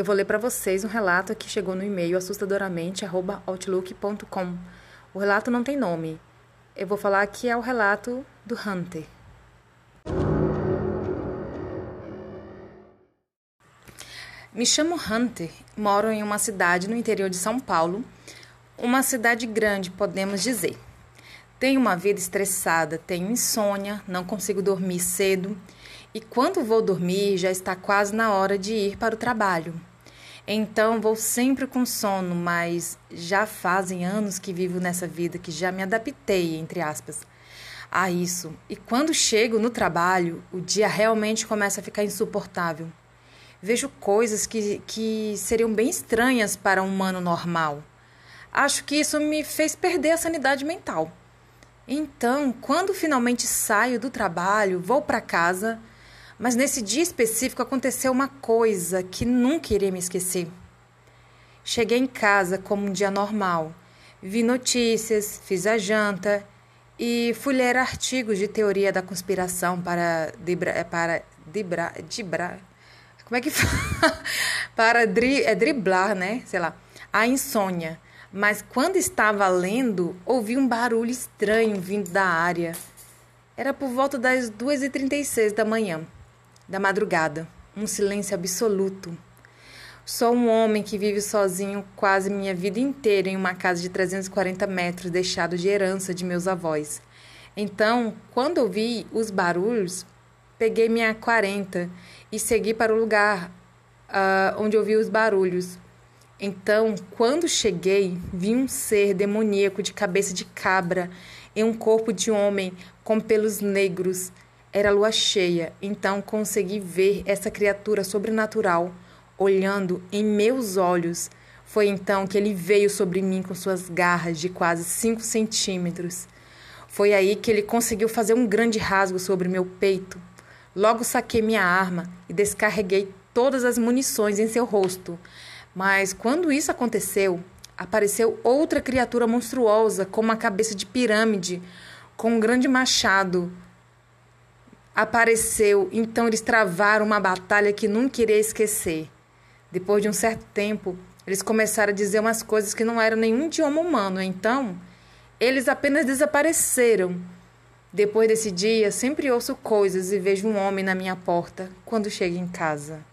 eu vou ler para vocês um relato que chegou no e-mail assustadoramente@outlook.com. O relato não tem nome. Eu vou falar que é o relato do Hunter. Me chamo Hunter, moro em uma cidade no interior de São Paulo, uma cidade grande, podemos dizer. Tenho uma vida estressada, tenho insônia, não consigo dormir cedo e quando vou dormir já está quase na hora de ir para o trabalho. Então vou sempre com sono, mas já fazem anos que vivo nessa vida que já me adaptei, entre aspas, a isso. E quando chego no trabalho, o dia realmente começa a ficar insuportável. Vejo coisas que, que seriam bem estranhas para um humano normal. Acho que isso me fez perder a sanidade mental. Então, quando finalmente saio do trabalho, vou para casa mas nesse dia específico aconteceu uma coisa que nunca irei me esquecer. Cheguei em casa como um dia normal. Vi notícias, fiz a janta e fui ler artigos de teoria da conspiração para debra, eh, para debra, debra, como é que fala? para dri, é driblar, né? Sei lá, a insônia. Mas quando estava lendo, ouvi um barulho estranho vindo da área. Era por volta das 2h36 da manhã da madrugada, um silêncio absoluto. Sou um homem que vive sozinho quase minha vida inteira em uma casa de 340 metros deixado de herança de meus avós. Então, quando ouvi os barulhos, peguei minha 40 e segui para o lugar uh, onde ouvi os barulhos. Então, quando cheguei, vi um ser demoníaco de cabeça de cabra em um corpo de homem com pelos negros era lua cheia, então consegui ver essa criatura sobrenatural olhando em meus olhos. Foi então que ele veio sobre mim com suas garras de quase cinco centímetros. Foi aí que ele conseguiu fazer um grande rasgo sobre meu peito. Logo saquei minha arma e descarreguei todas as munições em seu rosto. Mas quando isso aconteceu, apareceu outra criatura monstruosa com uma cabeça de pirâmide, com um grande machado apareceu, então eles travaram uma batalha que nunca iria esquecer. Depois de um certo tempo, eles começaram a dizer umas coisas que não eram nenhum idioma humano, então eles apenas desapareceram. Depois desse dia, sempre ouço coisas e vejo um homem na minha porta quando chego em casa.